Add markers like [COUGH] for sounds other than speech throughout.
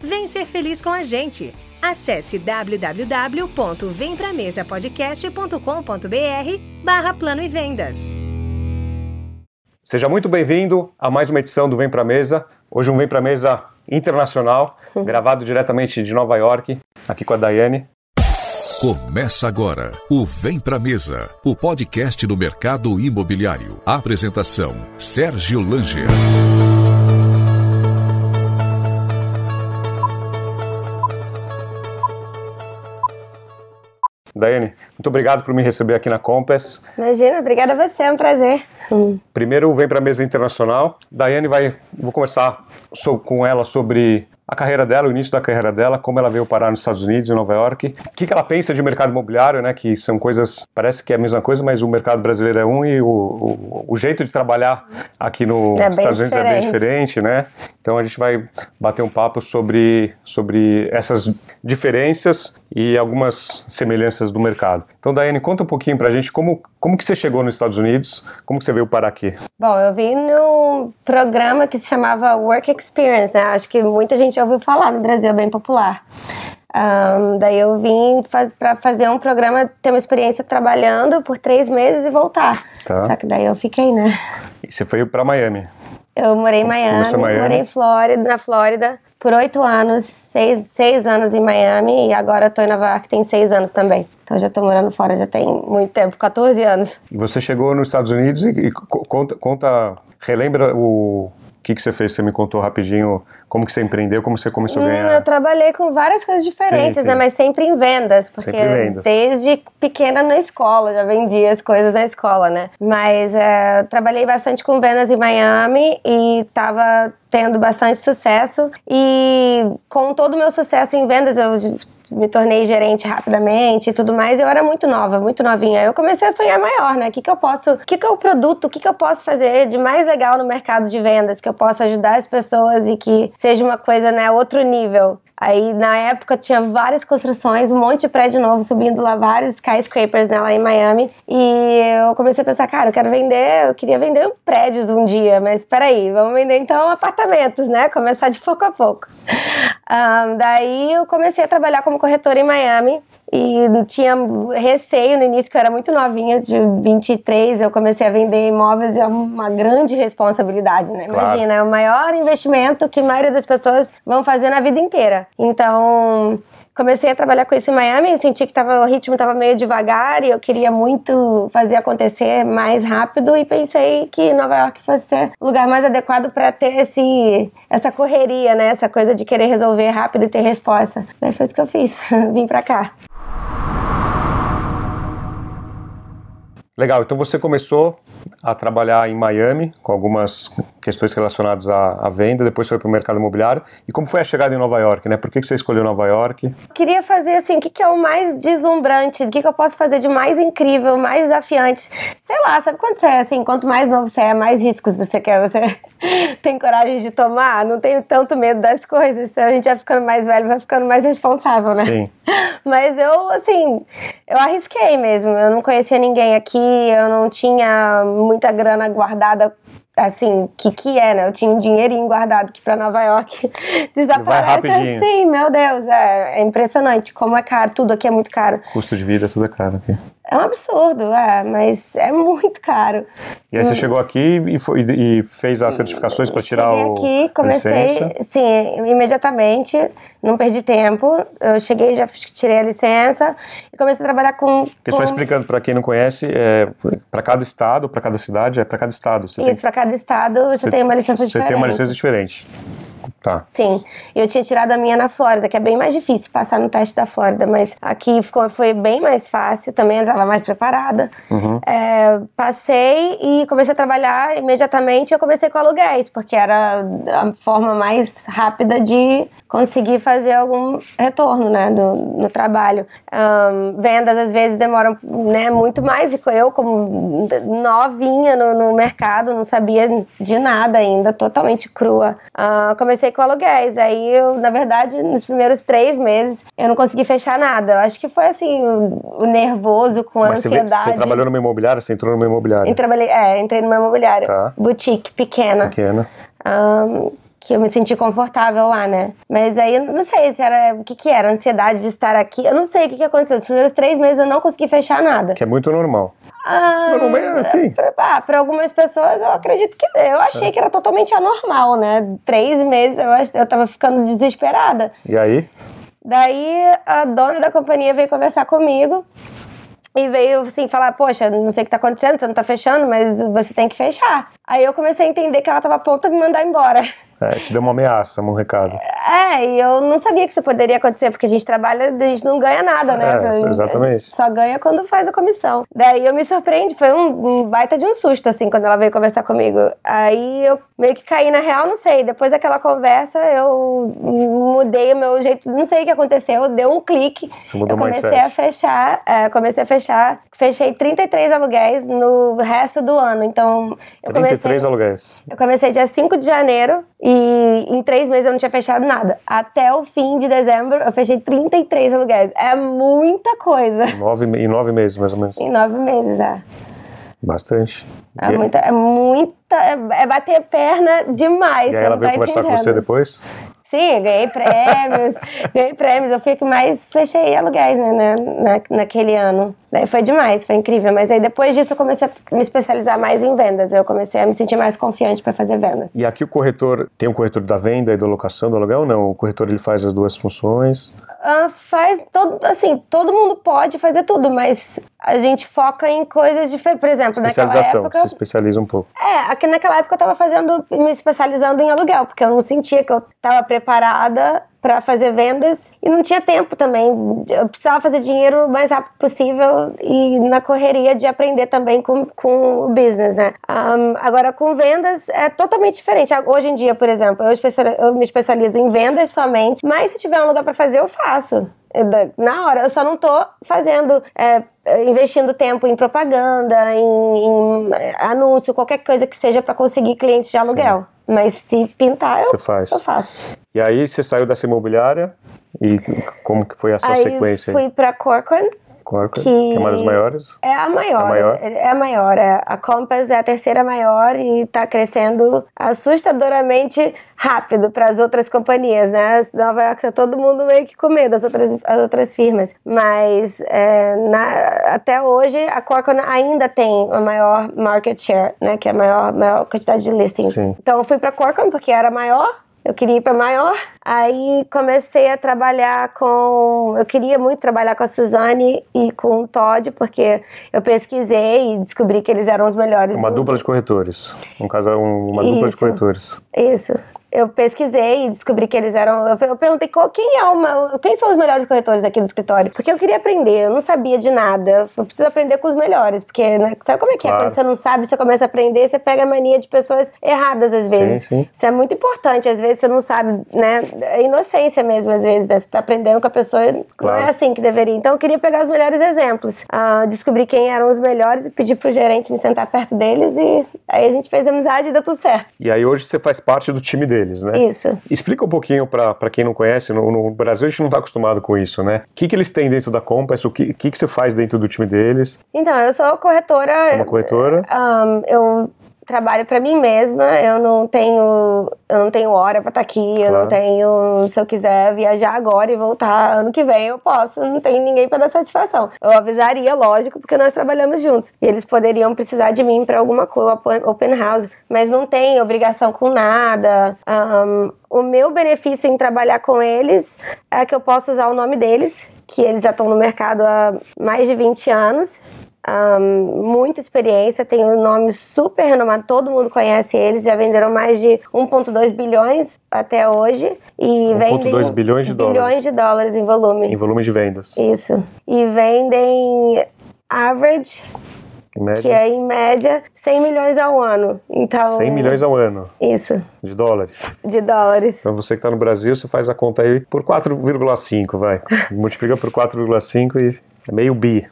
Vem ser feliz com a gente. Acesse www.vempramesapodcast.com.br barra Plano e Vendas. Seja muito bem-vindo a mais uma edição do Vem Pra Mesa. Hoje um Vem Pra Mesa internacional, gravado diretamente de Nova York, aqui com a Daiane. Começa agora o Vem Pra Mesa, o podcast do mercado imobiliário. Apresentação: Sérgio Langer. Daiane, muito obrigado por me receber aqui na Compass. Imagina, obrigada a você, é um prazer. Primeiro vem para a mesa internacional. Daiane vai, vou conversar so, com ela sobre a carreira dela, o início da carreira dela, como ela veio parar nos Estados Unidos, em Nova York, o que, que ela pensa de mercado imobiliário, né? Que são coisas, parece que é a mesma coisa, mas o mercado brasileiro é um e o, o, o jeito de trabalhar aqui nos É Estados Unidos é bem diferente. diferente, né? Então a gente vai bater um papo sobre, sobre essas diferenças e algumas semelhanças do mercado. Então, Daiane, conta um pouquinho pra gente como, como que você chegou nos Estados Unidos, como que você veio parar aqui. Bom, eu vim num programa que se chamava Work Experience, né? Acho que muita gente já ouviu falar no Brasil, é bem popular. Ahn, daí eu vim faz, para fazer um programa, ter uma experiência trabalhando por três meses e voltar. Tá. Só que daí eu fiquei, né? E você foi para Miami. Eu morei em Miami, em Miami? morei em Flórida, na Flórida por oito anos, seis, seis anos em Miami e agora tô em Nova York tem seis anos também. Então já tô morando fora já tem muito tempo, 14 anos. Você chegou nos Estados Unidos e, e co- conta, conta, relembra o que, que você fez? Você me contou rapidinho como que você empreendeu, como você começou a ganhar. Eu trabalhei com várias coisas diferentes, Sim, sim. né? Mas sempre em vendas, porque Sempre em vendas. desde pequena na escola, já vendia as coisas na escola, né? Mas é, trabalhei bastante com vendas em Miami e tava tendo bastante sucesso. E com todo o meu sucesso em vendas, eu me tornei gerente rapidamente e tudo mais. Eu era muito nova, muito novinha. Eu comecei a sonhar maior, né? O que, que eu posso, o que, que é o produto, o que, que eu posso fazer de mais legal no mercado de vendas, que eu possa ajudar as pessoas e que seja uma coisa, né, outro nível. Aí, na época, tinha várias construções, um monte de prédio novo subindo lá, vários skyscrapers né, lá em Miami. E eu comecei a pensar, cara, eu quero vender, eu queria vender prédios um dia, mas peraí, vamos vender então apartamentos, né? Começar de pouco a pouco. [LAUGHS] Ahn, daí eu comecei a trabalhar como corretora em Miami. E tinha receio no início, que eu era muito novinha, de 23, eu comecei a vender imóveis e é uma grande responsabilidade, né? Claro. Imagina, é o maior investimento que a maioria das pessoas vão fazer na vida inteira. Então, comecei a trabalhar com isso em Miami, senti que tava, o ritmo estava meio devagar e eu queria muito fazer acontecer mais rápido e pensei que Nova York fosse ser o lugar mais adequado para ter esse, essa correria, né? Essa coisa de querer resolver rápido e ter resposta. Daí foi isso que eu fiz, [LAUGHS] vim para cá. あ! Legal, então você começou a trabalhar em Miami com algumas questões relacionadas à, à venda, depois foi para o mercado imobiliário. E como foi a chegada em Nova York, né? Por que, que você escolheu Nova York? queria fazer assim, o que, que é o mais deslumbrante, o que, que eu posso fazer de mais incrível, mais desafiante. Sei lá, sabe quando você é assim, quanto mais novo você é, mais riscos você quer, você [LAUGHS] tem coragem de tomar, não tenho tanto medo das coisas. Então a gente vai ficando mais velho, vai ficando mais responsável, né? Sim. [LAUGHS] Mas eu, assim, eu arrisquei mesmo. Eu não conhecia ninguém aqui, eu não tinha muita grana guardada. Assim, que que é, né? Eu tinha um dinheirinho guardado que pra Nova York [LAUGHS] desaparece assim, meu Deus, é, é impressionante como é caro, tudo aqui é muito caro. Custo de vida, tudo é caro aqui. É um absurdo, é, mas é muito caro. E aí você chegou aqui e, foi, e fez as certificações para tirar cheguei o aqui, comecei, licença? sim, imediatamente, não perdi tempo. Eu cheguei, já tirei a licença e comecei a trabalhar com. Porque com só explicando para quem não conhece, é, para cada estado, para cada cidade, é para cada estado. Você Isso, para cada estado você, tem uma licença você diferente. tem uma licença diferente. Tá. Sim, eu tinha tirado a minha na Flórida, que é bem mais difícil passar no teste da Flórida, mas aqui ficou, foi bem mais fácil, também eu estava mais preparada. Uhum. É, passei e comecei a trabalhar imediatamente. Eu comecei com aluguéis, porque era a forma mais rápida de conseguir fazer algum retorno né, do, no trabalho. Ahn, vendas às vezes demoram né, muito mais, e eu, como novinha no, no mercado, não sabia de nada ainda, totalmente crua. Ah, comecei com aluguéis, aí eu, na verdade, nos primeiros três meses, eu não consegui fechar nada. Eu acho que foi assim, o, o nervoso com a Mas você, ansiedade. você trabalhou numa imobiliária, você entrou numa imobiliária Eu trabalhei, é, entrei numa imobiliária, Tá. boutique pequena, pequena. ahn, que eu me senti confortável lá, né? Mas aí eu não sei se era o que que era, ansiedade de estar aqui. Eu não sei o que que aconteceu. Os primeiros três meses eu não consegui fechar nada. Que é muito normal. Ah, Normalmente é assim. Pra, ah, pra algumas pessoas, eu acredito que. Eu achei É. que era totalmente anormal, né? Três meses eu, eu tava ficando desesperada. E aí? Daí a dona da companhia veio conversar comigo e veio assim falar: Poxa, não sei o que tá acontecendo, você não tá fechando, mas você tem que fechar. Aí eu comecei a entender que ela tava pronta a me mandar embora. [LAUGHS] É, te deu uma ameaça, um recado. É, e eu não sabia que isso poderia acontecer, porque a gente trabalha, a gente não ganha nada, né? É, Pra- exatamente. Só ganha quando faz a comissão. Daí eu me surpreendi, foi um, um baita de um susto, assim, quando ela veio conversar comigo. Aí eu meio que caí na real, não sei. Depois daquela conversa, eu mudei o meu jeito, não sei o que aconteceu, deu um clique. Você mudou eu comecei mindset. a fechar, é, comecei a fechar, fechei 33 aluguéis no resto do ano. Então, eu 33 comecei. aluguéis. Eu comecei dia 5 de janeiro e em três meses eu não tinha fechado nada. Até o fim de dezembro eu fechei 33 aluguéis. É muita coisa. Nove, em nove meses, mais ou menos. Em nove meses, é. Bastante. É e, muita, é muita. É, é bater perna demais. e ela veio tá conversar com entendendo. você depois? Sim, ganhei prêmios, ganhei prêmios. Eu fui que mais fechei aluguéis, né, na, na- naquele ano. Daí foi demais, foi incrível. Mas aí depois disso eu comecei a me especializar mais em vendas. Eu comecei a me sentir mais confiante para fazer vendas. E aqui o corretor, tem um corretor da venda e da locação do aluguel ou não? O corretor ele faz as duas funções. Ah, faz todo, assim, todo mundo pode fazer tudo, mas a gente foca em coisas diferentes. Por exemplo, Especialização, época. se especializa um pouco. É, aqui naquela época eu tava fazendo, me especializando em aluguel, porque eu não sentia que eu tava preparada para fazer vendas e não tinha tempo também. Eu precisava fazer dinheiro o mais rápido possível e na correria de aprender também com, com o business, né? Ahn, agora, com vendas é totalmente diferente. Hoje em dia, por exemplo, eu, eu me especializo em vendas somente, mas se tiver um lugar para fazer, eu faço. Na hora, eu só não tô fazendo, é, investindo tempo em propaganda, em, em, é, anúncio, qualquer coisa que seja para conseguir clientes de aluguel. Mas se pintar, eu, eu faço. E aí você saiu dessa imobiliária e como que foi a sua Aí sequência? fui para Corcoran, Corcoran, que- que é uma das maiores. É a maior. A maior? É a maior. é. A Compass é a terceira maior e está crescendo assustadoramente rápido para as outras companhias, né? Nova York tá todo mundo meio que com medo, as outras, as outras firmas. Mas é, na- até hoje a Corcoran ainda tem a maior market share, né? Que é a maior, maior quantidade de listings. Sim. Então eu fui para Corcoran porque era maior. Eu queria ir para maior. Aí comecei a trabalhar com. Eu queria muito trabalhar com a Suzane e com o Todd, porque eu pesquisei e descobri que eles eram os melhores. Uma do- dupla de corretores. Um casal, um- uma dupla de Isso. corretores. Isso. Eu pesquisei e descobri que eles eram. Eu perguntei qual, quem é uma, quem são os melhores corretores aqui do escritório, porque eu queria aprender. Eu não sabia de nada. Eu preciso aprender com os melhores, porque né, sabe como é que é? Claro. Quando você não sabe, você começa a aprender, você pega a mania de pessoas erradas às Sim, vezes. sim. Isso é muito importante. Às vezes você não sabe, né? É inocência mesmo, às vezes. Né? Você tá aprendendo com a pessoa, Claro. não é assim que deveria. Então eu queria pegar os melhores exemplos. Ah, descobri quem eram os melhores e pedi pro gerente me sentar perto deles e aí a gente fez amizade e deu tudo certo. E aí hoje você faz parte do time deles, né? Isso. Explica um pouquinho para quem não conhece, no, no Brasil a gente não está acostumado com isso, né? O que, que eles têm dentro da Compass, o que, que, que você faz dentro do time deles? Então, eu sou corretora. Você é uma corretora? Ahn, eu trabalho para mim mesma, eu não tenho, eu não tenho hora para estar tá aqui, eu não tenho, se eu quiser viajar agora e voltar ano que vem, eu posso, não tem ninguém para dar satisfação. Eu avisaria, lógico, porque nós trabalhamos juntos. E eles poderiam precisar de mim para alguma coisa, open house, mas não tem obrigação com nada. Um, o meu benefício em trabalhar com eles é que eu posso usar o nome deles, que eles já estão no mercado há mais de 20 anos um, muita experiência, tem um nome super renomado, todo mundo conhece eles, já venderam mais de 1,2 bilhões até hoje. E 1,2 bilhões de dólares. Bilhões de dólares em volume. Em volume de vendas. Isso. E vendem average que é em média 100 milhões ao ano. Então, 100 milhões ao ano. Isso. De dólares. De dólares. Então você que está no Brasil, você faz a conta aí por 4,5, vai. Multiplica por 4,5 e é meio bi.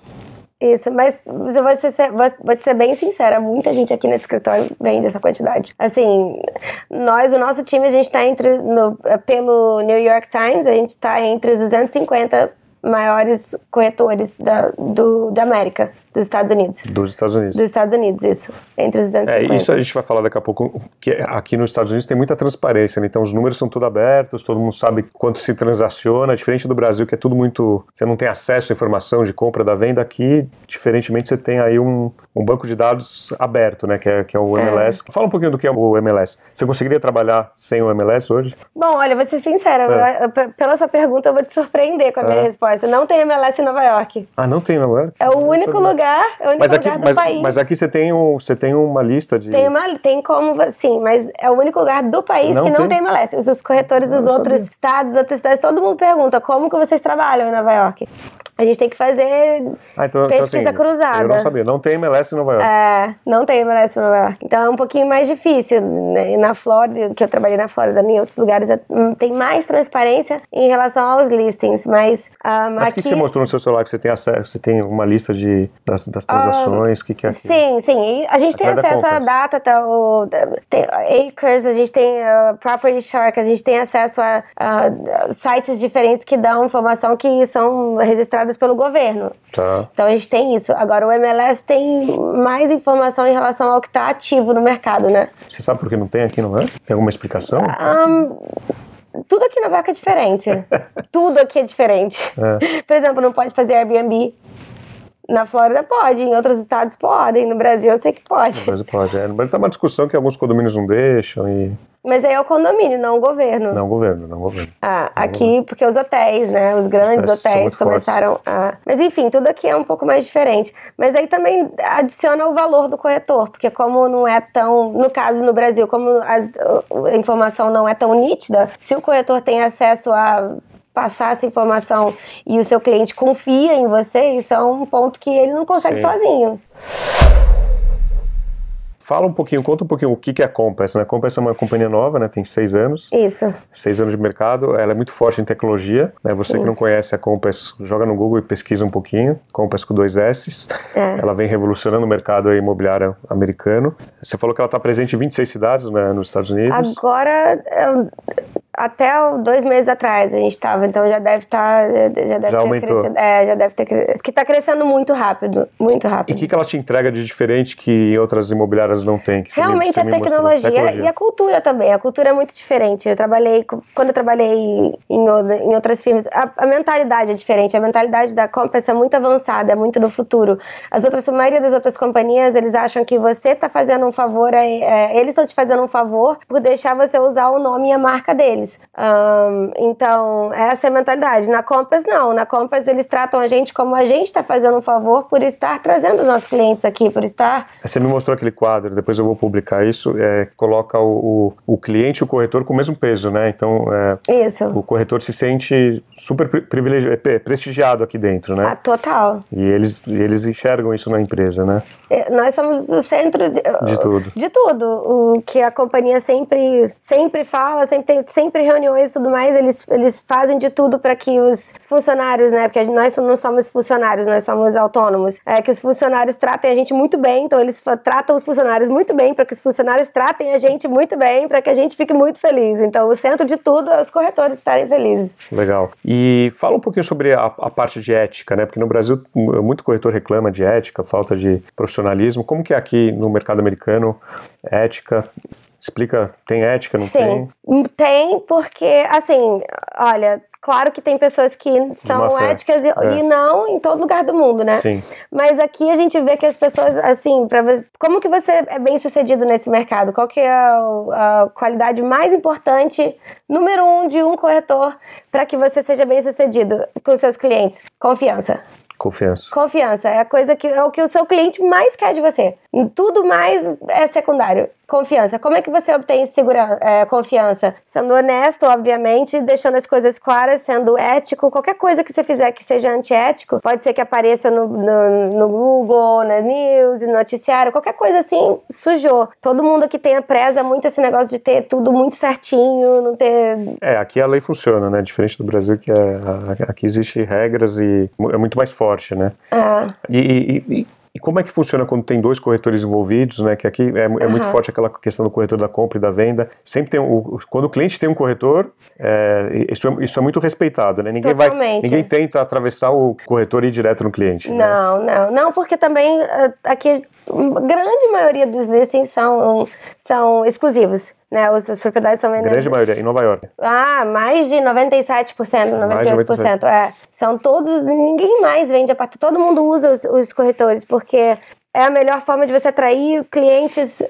Isso, mas eu vou ser, vou, vou te ser bem sincera, muita gente aqui nesse escritório vende essa quantidade. Assim, nós, o nosso time, a gente está entre, no, pelo New York Times, a gente está entre os 250 maiores corretores da, do, da América. Dos Estados Unidos. Dos Estados Unidos. Dos Estados Unidos, isso. Entre os 250. É, isso a gente vai falar daqui a pouco, que aqui nos Estados Unidos tem muita transparência, né? Então os números são tudo abertos, todo mundo sabe quanto se transaciona, diferente do Brasil, que é tudo muito... Você não tem acesso à informação de compra da venda, aqui, diferentemente, você tem aí um, um banco de dados aberto, né? Que é, que é o MLS. É. Fala um pouquinho do que é o MLS. Você conseguiria trabalhar sem o MLS hoje? Bom, olha, vou ser sincera, é. pela sua pergunta eu vou te surpreender com a minha é. resposta. Não tem MLS em Nova York. Ah, não tem Nova York? É o único lugar lugar, é o único mas aqui, lugar do mas, país. Mas aqui você tem, um, você tem uma lista de... Tem, uma, tem como, sim, mas é o único lugar do país não que não tem, tem MLS. Os, os corretores dos outros sabia. estados, outras cidades, todo mundo pergunta como que vocês trabalham em Nova York. A gente tem que fazer ah, então, pesquisa então, assim, cruzada. Eu não sabia, não tem MLS em Nova York. É, não tem MLS em Nova York. Então é um pouquinho mais difícil. Né? Na Flórida, que eu trabalhei na Flórida, em outros lugares, é, hum, tem mais transparência em relação aos listings. Mas, um, mas o aqui... que, você mostrou no seu celular? Que você tem acesso, você tem uma lista de, das, das transações? O um, que, que é aquilo? Sim, sim. E a gente tem acesso à data, tá, o, tem Acres, a gente tem uh, Property Shark, a gente tem acesso a, a sites diferentes que dão informação que são registradas pelo governo. Tá. Então a gente tem isso. Agora o MLS tem mais informação em relação ao que está ativo no mercado, né? Você sabe por que não tem aqui, não é? Tem alguma explicação? Um, tudo aqui na vaca é diferente. [LAUGHS] tudo aqui é diferente. É. Por exemplo, não pode fazer Airbnb. Na Flórida pode, em outros estados podem, no Brasil eu sei que pode. No Brasil pode, é. Mas tá uma discussão que alguns condomínios não deixam e... Mas aí é o condomínio, não o governo. Não o governo, não o governo. Ah, não aqui, governo. porque os hotéis, né? Os grandes os hotéis, hotéis começaram fortes. a. Mas enfim, tudo aqui é um pouco mais diferente. Mas aí também adiciona o valor do corretor, porque como não é tão. No caso no Brasil, como as, a informação não é tão nítida, se o corretor tem acesso a passar essa informação e o seu cliente confia em você, isso é um ponto que ele não consegue Sim. sozinho. Fala um pouquinho, conta um pouquinho o que é a Compass, né? A Compass é uma companhia nova, né? Tem seis anos. Isso. Seis anos de mercado. Ela é muito forte em tecnologia, né? Você Sim. que não conhece a Compass, joga no Google e pesquisa um pouquinho. Compass com dois S. É. Ela vem revolucionando o mercado imobiliário americano. Você falou que ela está presente em 26 cidades né, nos Estados Unidos. Agora, até dois meses atrás a gente estava, então já deve estar, tá, já deve já ter aumentou. crescido. É, já deve ter crescido. Porque está crescendo muito rápido, muito rápido. E o que, que ela te entrega de diferente que outras imobiliárias não tem? Realmente a tecnologia, tecnologia, e a cultura também. A cultura é muito diferente. Eu trabalhei, quando eu trabalhei em, em outras firmas, a, a, mentalidade é diferente. A mentalidade da Compass é muito avançada, é muito no futuro. As outras, a maioria das outras companhias, eles acham que você está fazendo um favor, é, é, eles estão te fazendo um favor por deixar você usar o nome e a marca deles. Um, então, essa é a mentalidade. Na Compass, não. Na Compass, eles tratam a gente como a gente está fazendo um favor por estar trazendo os nossos clientes aqui, por estar. Você me mostrou aquele quadro, depois eu vou publicar isso, é, coloca o, o, o, cliente e o corretor com o mesmo peso, né? Então, é, isso. o corretor se sente super privilegiado, é, prestigiado aqui dentro, né? Ah, total. E eles, eles enxergam isso na empresa, né? É, nós somos o centro de, de tudo. De tudo. O que a companhia sempre, sempre fala, sempre, tem, sempre sempre reuniões e tudo mais, eles, eles fazem de tudo para que os, os, funcionários, né? Porque nós não somos funcionários, nós somos autônomos. É que os funcionários tratem a gente muito bem, então eles tratam os funcionários muito bem para que os funcionários tratem a gente muito bem, para que a gente fique muito feliz. Então, o centro de tudo é os corretores estarem felizes. Legal. E fala um pouquinho sobre a, a parte de ética, né? Porque no Brasil muito corretor reclama de ética, falta de profissionalismo. Como que é aqui no mercado americano ética? Explica, tem ética, não Sim, tem? Tem, porque, assim, olha, claro que tem pessoas que são éticas e, é. e, não em todo lugar do mundo, né? Sim. Mas aqui a gente vê que as pessoas, assim, pra, como que você é bem sucedido nesse mercado? Qual que é a, a qualidade mais importante, número um de um corretor, para que você seja bem sucedido com seus clientes? Confiança. Confiança. Confiança é a coisa que é o que o seu cliente mais quer de você. Tudo mais é secundário. Confiança. Como é que você obtém segurança, é, confiança? Sendo honesto, obviamente, deixando as coisas claras, sendo ético. Qualquer coisa que você fizer que seja antiético, pode ser que apareça no, no, no Google, na news, no noticiário, qualquer coisa assim, sujou. Todo mundo aqui tem, preza muito esse negócio de ter tudo muito certinho, não ter. É, aqui a lei funciona, né? Diferente do Brasil, que é, aqui existe regras e é muito mais forte, né? É. e, e, e e como é que funciona quando tem dois corretores envolvidos, né? Que aqui é, é uhum. muito forte aquela questão do corretor da compra e da venda. Sempre tem o, quando o cliente tem um corretor, é, isso, é, isso é muito respeitado, né? Ninguém Totalmente. vai, ninguém tenta atravessar o corretor e ir direto no cliente. Não, né? não, não, porque também eh, aqui a grande maioria dos listings são, são exclusivos. Né, as, as propriedades são vendidas. Grande maioria, em Nova York. Ah, mais de 97%, 98%. É. São todos, ninguém mais vende apartamento. Todo mundo usa os, os corretores, porque é a melhor forma de você atrair clientes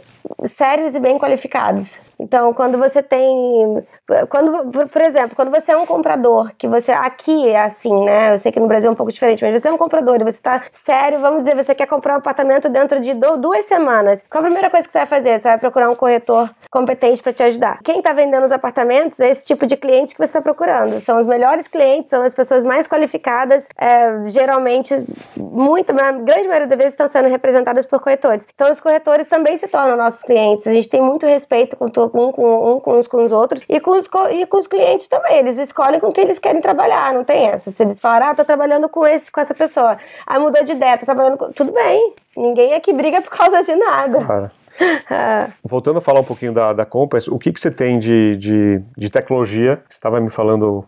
sérios e bem qualificados. Então, quando você tem, quando, por exemplo, quando você é um comprador, que você aqui é assim, né? Eu sei que no Brasil é um pouco diferente, mas você é um comprador e você está sério, vamos dizer, você quer comprar um apartamento dentro de duas semanas. Qual a primeira coisa que você vai fazer? Você vai procurar um corretor competente para te ajudar. Quem está vendendo os apartamentos é esse tipo de cliente que você está procurando. São os melhores clientes, são as pessoas mais qualificadas, é, geralmente, muito, a grande maioria das vezes estão sendo representadas por corretores. Então, os corretores também se tornam nossos clientes. A gente tem muito respeito com, um com, um com uns com os outros e com os, e com os clientes também. Eles escolhem com quem eles querem trabalhar, não tem essa. Se eles falarem, ah, tô trabalhando com esse, com essa pessoa. Aí mudou de ideia, tô trabalhando com. Tudo bem. Ninguém aqui briga por causa de nada. Claro. [LAUGHS] Voltando a falar um pouquinho da, da Compass, o que, que você tem de, de, de tecnologia? Você estava me falando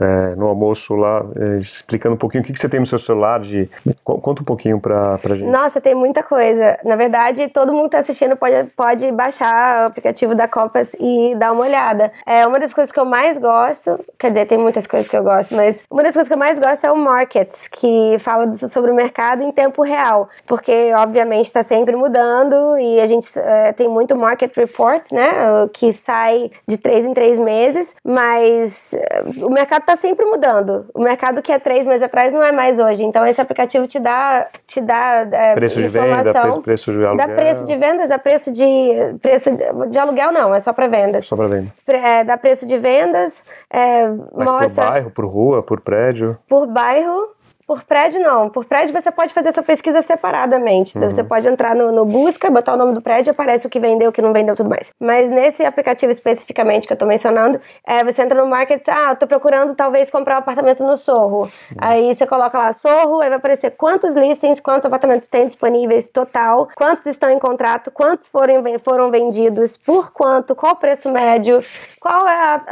é, no almoço lá, é, explicando um pouquinho o que, que você tem no seu celular. De, conta um pouquinho para a gente. Nossa, tem muita coisa. Na verdade, todo mundo que está assistindo pode, pode baixar o aplicativo da Compass e dar uma olhada. É uma das coisas que eu mais gosto, quer dizer, tem muitas coisas que eu gosto, mas uma das coisas que eu mais gosto é o Markets, que fala sobre o mercado em tempo real, porque obviamente está sempre mudando e a gente é, tem muito market report, né? Que sai de três em três meses, mas é, o mercado está sempre mudando. O mercado que é três meses atrás não é mais hoje. Então esse aplicativo te dá, te dá é, preço de venda, preço de aluguel. Dá preço de vendas, dá preço de preço de aluguel não, é só para vendas. Só para venda. É, dá preço de vendas, é, Mas mostra por bairro, por rua, por prédio. Por bairro por prédio, não. Por prédio, você pode fazer essa pesquisa separadamente. Então, uhum. Você pode entrar no, no, busca, botar o nome do prédio, aparece o que vendeu, o que não vendeu, tudo mais. Mas nesse aplicativo especificamente que eu tô mencionando, é, você entra no market ah, eu tô procurando talvez comprar um apartamento no Sorro. Uhum. Aí você coloca lá Sorro, aí vai aparecer quantos listings, quantos apartamentos tem disponíveis total, quantos estão em contrato, quantos foram, foram vendidos, por quanto, qual o preço médio, qual é a,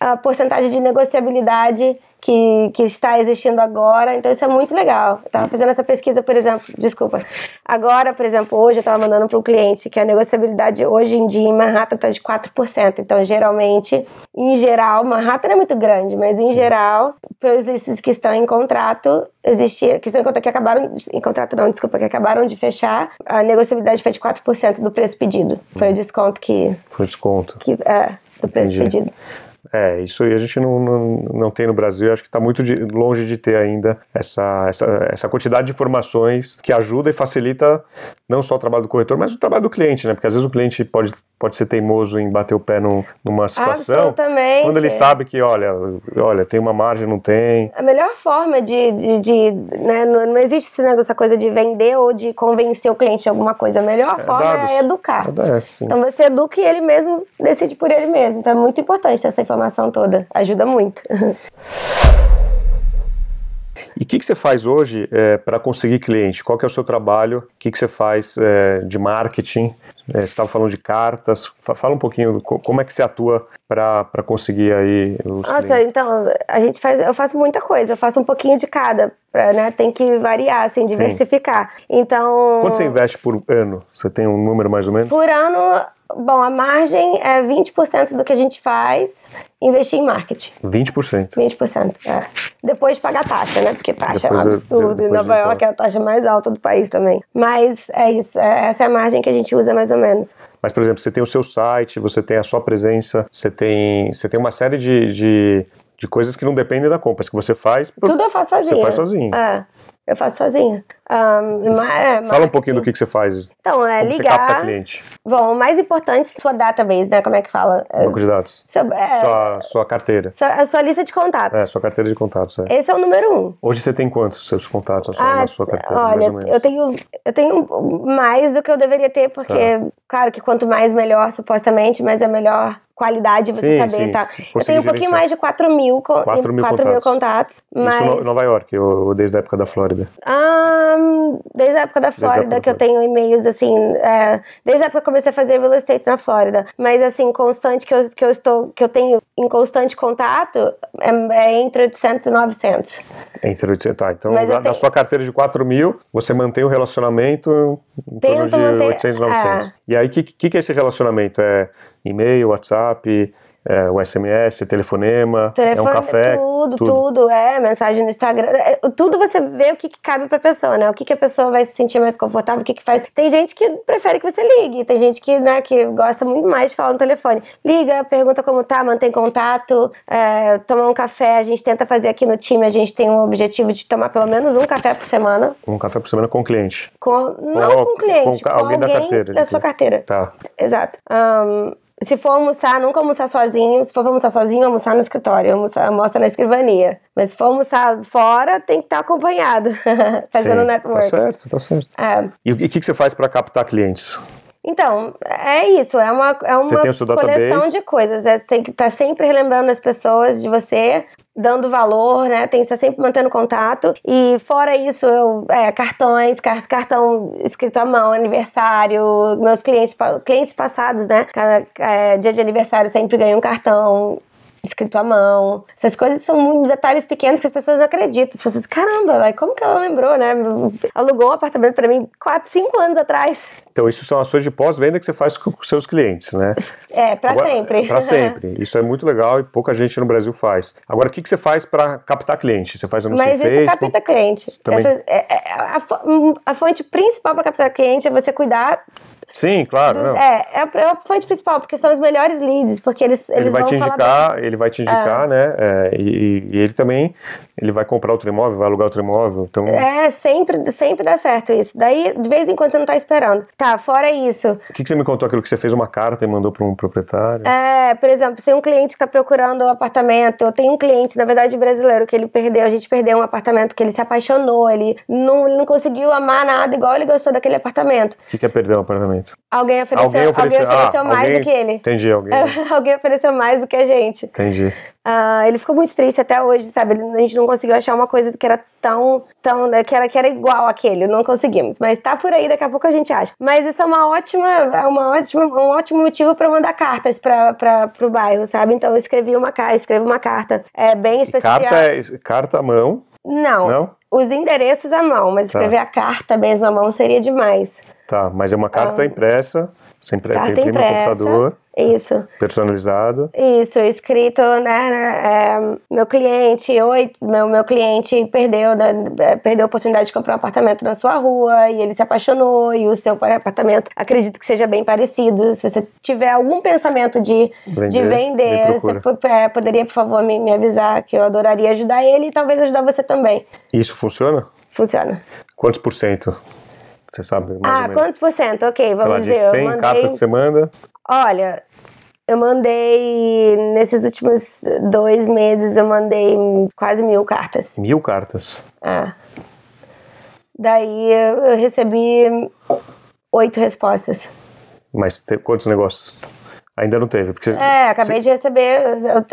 a, a porcentagem de negociabilidade que, que está existindo agora. Então isso é muito legal. Eu estava fazendo essa pesquisa, por exemplo, desculpa. Agora, por exemplo, hoje eu estava mandando para um cliente que a negociabilidade hoje em dia em Manhattan está de 4%. Então, geralmente, em geral, Manhattan é muito grande, mas em Sim. geral, para os listas que estão em contrato, existia, que estão em contrato, que acabaram, em contrato não, desculpa, que acabaram de fechar, a negociabilidade foi de 4% do preço pedido. Foi o desconto que... Foi desconto. Que, é, do preço Entendi. pedido. É, isso aí a gente não, não, não tem no Brasil, acho que está muito de, longe de ter ainda essa, essa, essa quantidade de informações que ajuda e facilita não só o trabalho do corretor, mas o trabalho do cliente, né? Porque às vezes o cliente pode, pode ser teimoso em bater o pé num, numa situação. Absolutamente. Quando ele sabe que, olha, olha, tem uma margem, não tem. A melhor forma de. de, de né, não, não existe esse negócio, essa coisa de vender ou de convencer o cliente de alguma coisa. A melhor forma dados. é educar. É. Então você educa e ele mesmo decide por ele mesmo. Então é muito importante ter essa informação toda. Ajuda muito. E o que, que você faz hoje para conseguir cliente? Qual que é o seu trabalho? O que, que você faz é, de marketing? É, você estava falando de cartas. Fa- Fala um pouquinho co- como é que você atua para conseguir aí os Nossa, clientes. então a gente faz, eu faço muita coisa, eu faço um pouquinho de cada, pra, né? Tem que variar, assim, diversificar. Então, Quanto você investe por ano? Você tem um número mais ou menos? por ano, bom, a margem é 20% do que a gente faz investir em marketing. 20%. 20%. É. Depois de pagar taxa, né? Porque taxa Depois é um absurdo. Em Nova York é a taxa mais alta do país também. Mas é isso. é- essa é a margem que a gente usa mais ou menos. Mas, por exemplo, você tem o seu site, você tem a sua presença, você tem, você tem uma série de, de, de coisas que não dependem da compra, que você faz. Tudo eu faço sozinha. Você faz sozinho. É. Eu faço sozinha. Um, é, Fala um pouquinho do que, que você faz. Então, é como você capta ligar. cliente, Bom, o mais importante é sua database, né? Como é que fala? É, banco de dados. seu- é, Sua, sua carteira. sua- a sua lista de contatos. É, sua carteira de contatos. É. Esse é o número um. Hoje você tem quantos seus contatos sua, Ah, na sua carteira, olha, eu tenho, eu tenho mais do que eu deveria ter, porque, Tá. claro que quanto mais melhor, supostamente, mas é melhor qualidade você Sim, saber sim, tá. Eu tenho um pouquinho mais de 4 mil, con- 4 mil 4 mil contatos. contatos. Mas, Isso no, Nova York, ou desde a época da Flórida? Ah, desde a época da Flórida, época da que eu tenho e-mails assim. é, desde a época que eu comecei a fazer real estate na Flórida. Mas assim, constante que eu, que eu estou, que eu tenho em constante contato é, é entre 800 e 900. Entre 800, tá. Então, Mas eu da, da sua carteira de 4 mil, você mantém o relacionamento em torno Tento de manter- 800, 900. é. E aí, o que, que, que é esse relacionamento? É e-mail, WhatsApp, é, o SMS, telefonema, Telefone, é um café? tudo, tudo, é, mensagem no Instagram, é, tudo você vê o que, que cabe pra pessoa, né? O que, que a pessoa vai se sentir mais confortável, o que, que faz. Tem gente que prefere que você ligue, tem gente que, né, que gosta muito mais de falar no telefone. Liga, pergunta como tá, mantém contato, é, tomar um café, a gente tenta fazer aqui no time, a gente tem um objetivo de tomar pelo menos um café por semana. Um café por semana com o cliente. Com, não com o cliente, com com, alguém da carteira, da sua carteira. Tá. Exato. Ahn, se for almoçar, nunca almoçar sozinho. Se for pra almoçar sozinho, almoçar no escritório, almoçar, almoça na escrivania. Mas se for almoçar fora, tem que estar acompanhado, [LAUGHS] fazendo Sim, network. Tá certo, tá certo. É. E o que, que você faz para captar clientes? Então, é isso, é uma, é uma coleção database? de coisas. É, tem que estar sempre relembrando as pessoas de você, dando valor, né? Tem que estar sempre mantendo contato. E fora isso, eu, é, cartões, car- cartão escrito à mão, aniversário, meus clientes, clientes passados, né? Cada, é, dia de aniversário sempre ganho um cartão escrito à mão. Essas coisas são muitos detalhes pequenos que as pessoas não acreditam. As pessoas, caramba, como que ela lembrou, né? Alugou um apartamento pra mim 4, 5 anos atrás. Então, isso são ações de pós-venda que você faz com os seus clientes, né? É, pra Agora- sempre. Pra [LAUGHS] sempre. Isso é muito legal e pouca gente no Brasil faz. Agora, o que, que você faz para captar cliente? Você faz anúncio Mas isso Facebook? capta cliente. Também- Essa- é- é- a, fo- a fonte principal para captar cliente é você cuidar. Sim, claro. não. É, é a, é fonte principal, porque são os melhores leads, porque eles, eles Ele vai vão te indicar, ele vai te indicar, né? É, e, e ele também, ele vai comprar outro imóvel, vai alugar outro imóvel. Então. É, sempre, sempre dá certo isso. Daí, de vez em quando, você não tá esperando. Tá, fora isso. o que, que você me contou? Aquilo que você fez uma carta e mandou para um proprietário? É, por exemplo, tem um cliente que está procurando um apartamento. Eu tenho um cliente, na verdade, brasileiro, que ele perdeu. A gente perdeu um apartamento que ele se apaixonou. Ele não, ele não conseguiu amar nada igual ele gostou daquele apartamento. O que, que é perder um apartamento? Alguém ofereceu, alguém ofereceu, ah, mais alguém- do que ele. Entendi, alguém. [LAUGHS] alguém ofereceu mais do que a gente. Entendi. Ah, ele ficou muito triste até hoje, sabe? A gente não conseguiu achar uma coisa que era tão, tão né, que, era, que era igual àquele, não conseguimos. Mas tá por aí, daqui a pouco a gente acha. Mas isso é uma ótima, é uma ótima, um ótimo motivo para mandar cartas para pro bairro, sabe? Então eu escrevi uma carta, escrevo uma carta é bem especial. Carta, é, carta à mão, Não, não? os endereços à mão, mas Tá. escrever a carta mesmo à mão seria demais. Tá, mas é uma carta impressa, impre- Ah. Carta imprime no impressa. computador, Isso. personalizado. Isso, escrito, né, né, é, meu cliente, oi, meu, meu cliente perdeu, né, é, perdeu a oportunidade de comprar um apartamento na sua rua e ele se apaixonou e o seu apartamento acredito que seja bem parecido. Se você tiver algum pensamento de Vender, de vender, você é, poderia, por favor, me, me avisar que eu adoraria ajudar ele e talvez ajudar você também. Isso funciona? Funciona. Quantos por cento? Você sabe? Mais ah, quantos por cento? Ok, vamos lá, dizer. 100 eu mandei... cartas que você manda. Olha, eu mandei. Nesses últimos dois meses, eu mandei quase mil cartas. Mil cartas. É. Daí eu recebi oito respostas. Mas quantos negócios? Ainda não teve. Porque É, acabei de receber,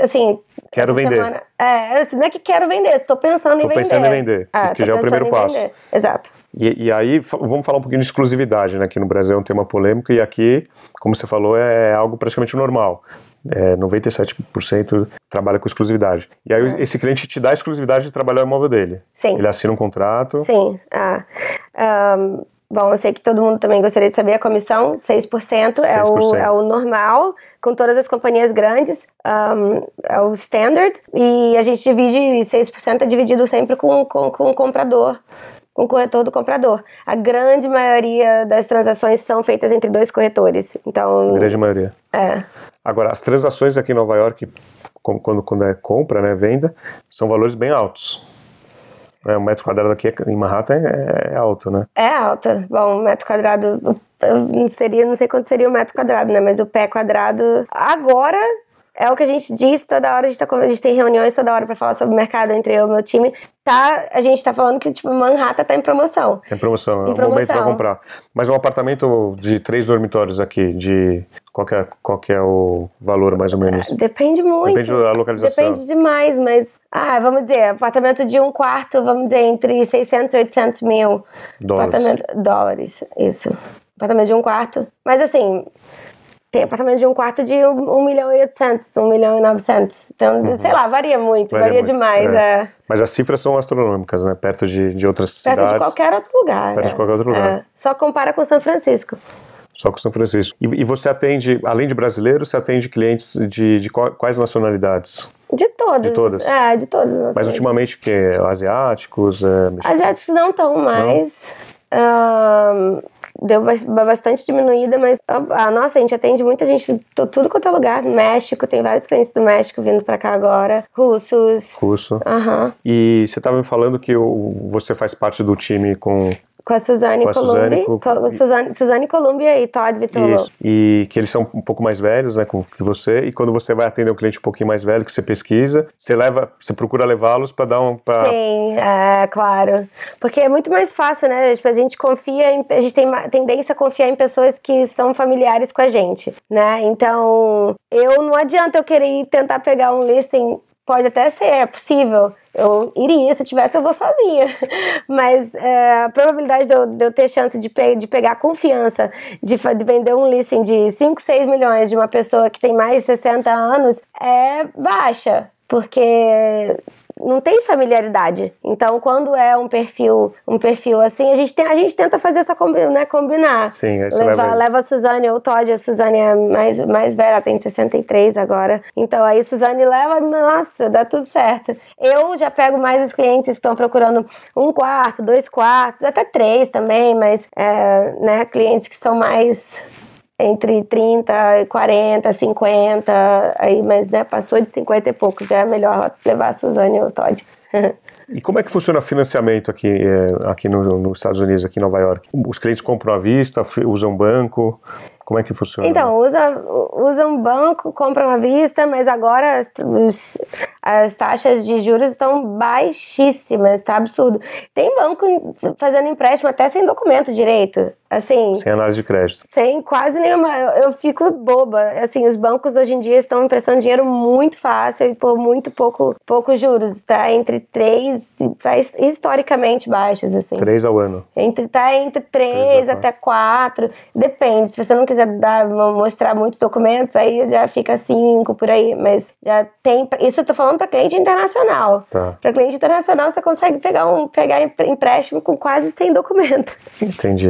assim... Quero vender. semana- é, assim, não é que quero vender, tô pensando em Tô vender. pensando em vender, Ah, que tô já é o primeiro pensando em passo. vender. Exato. E, e aí, vamos falar um pouquinho de exclusividade, né? Aqui no Brasil é um tema polêmico e aqui, como você falou, é algo praticamente normal. É, 97% trabalha com exclusividade. E aí, esse cliente te dá a exclusividade de trabalhar o imóvel dele. É. Sim. Ele assina um contrato. Sim. Ah. Ahn, bom, eu sei que todo mundo também gostaria de saber a comissão, 6%, É, o, 6%. é o normal, com todas as companhias grandes, ahm, é o standard, e a gente divide, 6% é dividido sempre com, com, com o comprador, com o corretor do comprador. A grande maioria das transações são feitas entre dois corretores, então, A grande maioria. é, Agora, as transações aqui em Nova York, quando, quando é compra, né, venda, são valores bem altos. É, um metro quadrado aqui em Manhattan é, é alto, né? É alta. Bom, um metro quadrado seria, não sei quanto seria o metro quadrado, né? Mas o pé quadrado agora é o que a gente diz toda hora, a gente, tá, a gente tem reuniões toda hora pra falar sobre o mercado entre eu e o meu time. Tá, a gente tá falando que tipo Manhattan tá em promoção. Tem promoção, é Em o momento para promoção. comprar. Mas um apartamento de três dormitórios aqui, de qual que é, qual é o valor mais ou menos? Depende muito. Depende da localização. Depende demais, mas ah, vamos dizer, apartamento de um quarto, vamos dizer entre 600 e 800 mil Dólares. Apartamento, dólares, isso. Apartamento de um quarto. Mas assim, tem apartamento de um quarto de 1 milhão e 800, 1 milhão e 900. Então, sei lá, varia muito, Varia varia, muito, demais. é. É. Mas as cifras são astronômicas, né? Perto de, de outras Perto cidades. de qualquer outro lugar. Perto é. de qualquer outro lugar. É. Só compara com São Francisco. Só com São Francisco. E, e você atende, além de brasileiros, você atende clientes de, de quais nacionalidades? De todas. De todas? É, de todas. Mas ultimamente, que é asiáticos, é, mexicanos? Asiáticos não estão mais. Ahn, deu bas- bastante diminuída, mas a, nossa, a gente atende muita gente tudo quanto é lugar. México, tem vários clientes do México vindo pra cá agora. Russos. russo. Aham. E você estava me falando que você faz parte do time com Com a Suzane Columbi. com- Suzane, Suzane Columbia e Todd Vitolo. Isso. E que eles são um pouco mais velhos, né, com- que você. E quando você vai atender um cliente um pouquinho mais velho, que você pesquisa, você leva, você procura levá-los para dar um. Pra... Sim, é claro. Porque é muito mais fácil, né? Tipo, a gente confia em. A gente tem uma tendência a confiar em pessoas que são familiares com a gente, né? Então, eu não adianta eu querer tentar pegar um listing. Pode até ser, é possível. Eu iria, se tivesse, eu vou sozinha. [LAUGHS] Mas é, a probabilidade de eu, de eu ter chance de, pe- de pegar confiança, de, de vender um listing de 5, 6 milhões de uma pessoa que tem mais de 60 anos é baixa. Porque não tem familiaridade. Então, quando é um perfil, um perfil assim, a gente, tem, a gente tenta fazer essa combi, né, combinar. Sim, você Leva, leva leva a Suzane ou o Todd, a Suzane é mais, mais velha, tem 63 agora. Então aí Suzane leva, nossa, dá tudo certo. Eu já pego mais os clientes que estão procurando um quarto, dois quartos, até três também, mas é, né, clientes que são mais entre 30, e 40, 50, aí, mas né, passou de 50 e poucos, já é melhor levar a Suzane ou o Todd. [LAUGHS] E como é que funciona o financiamento aqui, é, aqui no- nos Estados Unidos, aqui em Nova York? Os clientes compram à vista, usam banco? Como é que funciona? Então, usa, usa um banco, compram à vista, mas agora os- as taxas de juros estão baixíssimas, tá absurdo. Tem banco fazendo empréstimo até sem documento direito, assim, Sem análise de crédito. sem quase nenhuma. Eu, eu fico boba. Assim, os bancos hoje em dia estão emprestando dinheiro muito fácil e por muito pouco, poucos juros, tá? Entre 3 e tá his- historicamente baixos, assim. Três ao ano. Entre, tá entre Três 3 a até 4. Depende. Se você não quiser dar, mostrar muitos documentos, aí já fica 5 por aí. Mas já tem. Isso eu tô falando para cliente internacional. Tá, Para cliente internacional, você consegue pegar um pegar empréstimo com quase sem documento. entendi.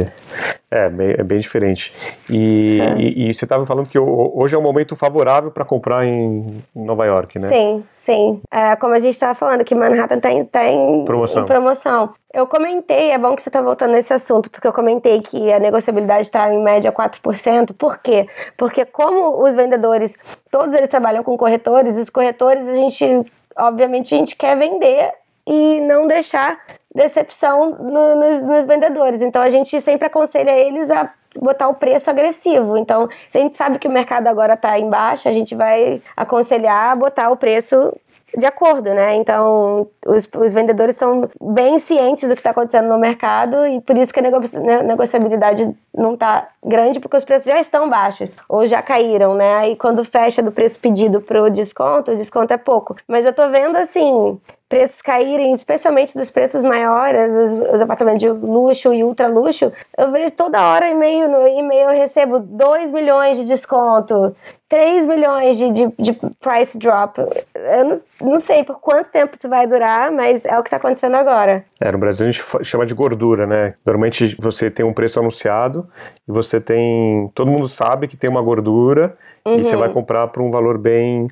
É, bem, é bem diferente. E, É. e- e você estava falando que ho- hoje é um momento favorável para comprar em Nova York, né? Sim, sim. É, como a gente estava falando, que Manhattan tá em, tá Promoção. promoção. Eu comentei, é bom que você está voltando nesse assunto, porque eu comentei que a negociabilidade está em média 4%. Por quê? Porque como os vendedores, todos eles trabalham com corretores, os corretores a gente, obviamente, a gente quer vender e não deixar decepção no, nos, nos vendedores. Então a gente sempre aconselha eles a botar o preço agressivo. Então, se a gente sabe que o mercado agora está em baixa, a gente vai aconselhar botar o preço de acordo, né? Então, os, os vendedores estão bem cientes do que está acontecendo no mercado e por isso que a nego né, negociabilidade não está grande, porque os preços já estão baixos ou já caíram, né? Aí quando fecha do preço pedido para o desconto, o desconto é pouco. Mas eu tô vendo assim, preços caírem, especialmente dos preços maiores, os, os, apartamentos de luxo e ultra luxo, eu vejo toda hora e-mail no e-mail eu recebo 2 milhões de desconto, 3 milhões de, de, de price drop. Eu não, não, sei por quanto tempo isso vai durar, mas é o que está acontecendo agora. É, no Brasil a gente chama de gordura, né? Normalmente você tem um preço anunciado e você tem. Todo mundo sabe que tem uma gordura uhum. e você vai comprar por um valor bem,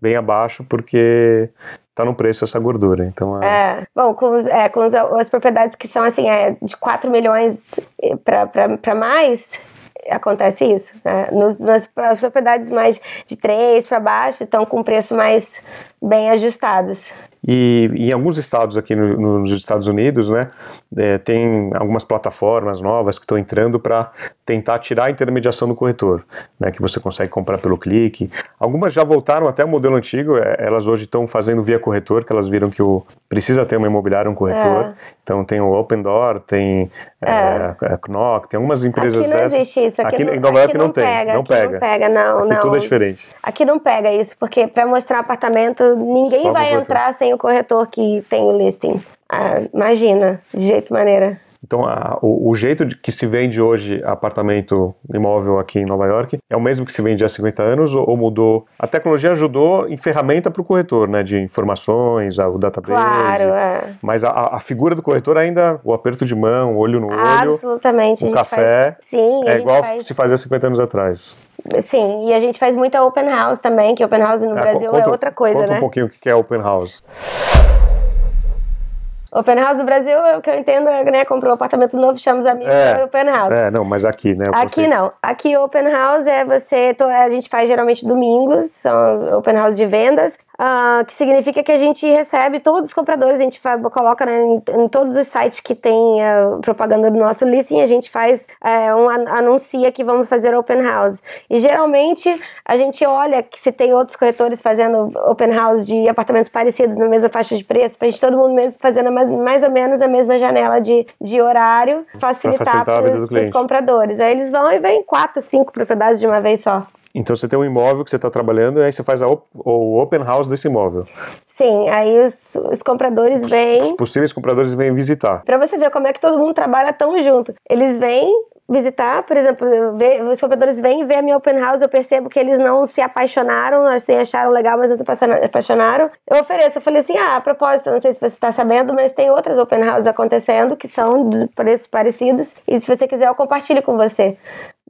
bem abaixo, porque tá no preço essa gordura. Então, é... é bom, com, os, é, com os, as propriedades que são assim, é, de 4 milhões para mais, acontece isso. Né? Nos, nas propriedades mais de 3 para baixo estão com preço mais bem ajustados. E em alguns estados aqui no, nos Estados Unidos, né, é, tem algumas plataformas novas que estão entrando para tentar tirar a intermediação do corretor, né, que você consegue comprar pelo clique. Algumas já voltaram até o modelo antigo, é, elas hoje estão fazendo via corretor, que elas viram que o, precisa ter uma imobiliária, um corretor. É. Então tem o Open Door, tem é. é a Knock, tem algumas empresas aqui não dessas. existe isso. Aqui, aqui não, em Nova York não, não, tem, pega, não pega. Não pega, não, aqui não. tudo é diferente. Aqui não pega isso, porque para mostrar apartamento, ninguém Só vai entrar sem o corretor que tem o listing. Ah, imagina, de jeito maneira. Então, a, o, o, jeito de, que se vende hoje apartamento imóvel aqui em Nova York é o mesmo que se vende há 50 anos ou, ou mudou? A tecnologia ajudou em ferramenta para o corretor, né? De informações, o database. Claro, é. Mas a, a, figura do corretor ainda, o aperto de mão, o olho no olho. Absolutamente. O café. Faz, sim, é igual faz... se fazia 50 anos atrás. Sim, e a gente faz muita open house também, que open house no é, Brasil conta, é outra coisa, conta né? Conta um pouquinho o que é open house. Open House do Brasil, o que eu entendo é, né, comprou um apartamento novo, chama os amigos é, Open House. É, não, mas aqui, né? Aqui não. Aqui Open House é você, a gente faz geralmente domingos, são Open House de vendas, uh, que significa que a gente recebe todos os compradores, a gente coloca né, em, em, todos os sites que tem uh, propaganda do nosso listing, a gente faz, uh, um, anuncia que vamos fazer Open House. E geralmente a gente olha que se tem outros corretores fazendo Open House de apartamentos parecidos na mesma faixa de preço, pra gente todo mundo mesmo fazendo a mais, mais ou menos a mesma janela de, de horário, facilitar para os compradores. Aí eles vão e vêm quatro, cinco propriedades de uma vez só. Então você tem um imóvel que você está trabalhando e aí você faz a op o open house desse imóvel. Sim, aí os, os compradores os, vêm. Os possíveis compradores vêm visitar. Para você ver como é que todo mundo trabalha tão junto. Eles vêm, visitar, por exemplo, ver, os compradores vêm ver a minha open house, eu percebo que eles não se apaixonaram, assim, acharam legal, mas não se apaixonaram. Eu ofereço, eu falei assim, ah, a propósito, não sei se você está sabendo, mas tem outras open houses acontecendo que são de preços parecidos e se você quiser eu compartilho com você.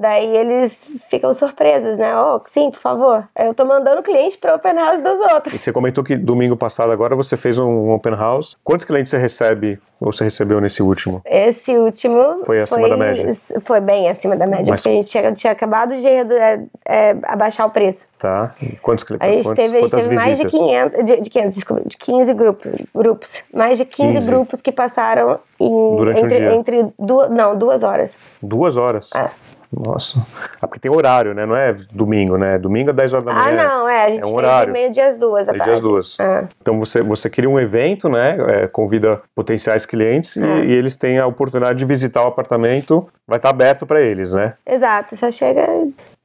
Daí eles ficam surpresos, né? Oh, sim, por favor. Eu tô mandando cliente para open house dos outros. E você comentou que domingo passado agora você fez um open house. Quantos clientes você recebe ou você recebeu nesse último? Esse último foi acima foi, da média. Foi bem acima da média, Mas... porque a gente tinha, tinha acabado de é, é, abaixar o preço. Tá. E quantos clientes? A gente teve, a gente teve mais de 500, de, de 500, desculpa, de 15 grupos, grupos. Mais de 15, 15. grupos que passaram em, Durante entre, um dia. entre duas, não, duas horas. Duas horas? É. Nossa. Ah, porque tem horário, né? Não é domingo, né? Domingo é 10 horas da manhã. Ah, não, é. A gente é um horário. meio-dia às duas da tarde. Meio-dia às duas. É. Então você, você cria um evento, né? É, convida potenciais clientes é. e, e, eles têm a oportunidade de visitar o apartamento. Vai estar aberto para eles, né? Exato. Só chega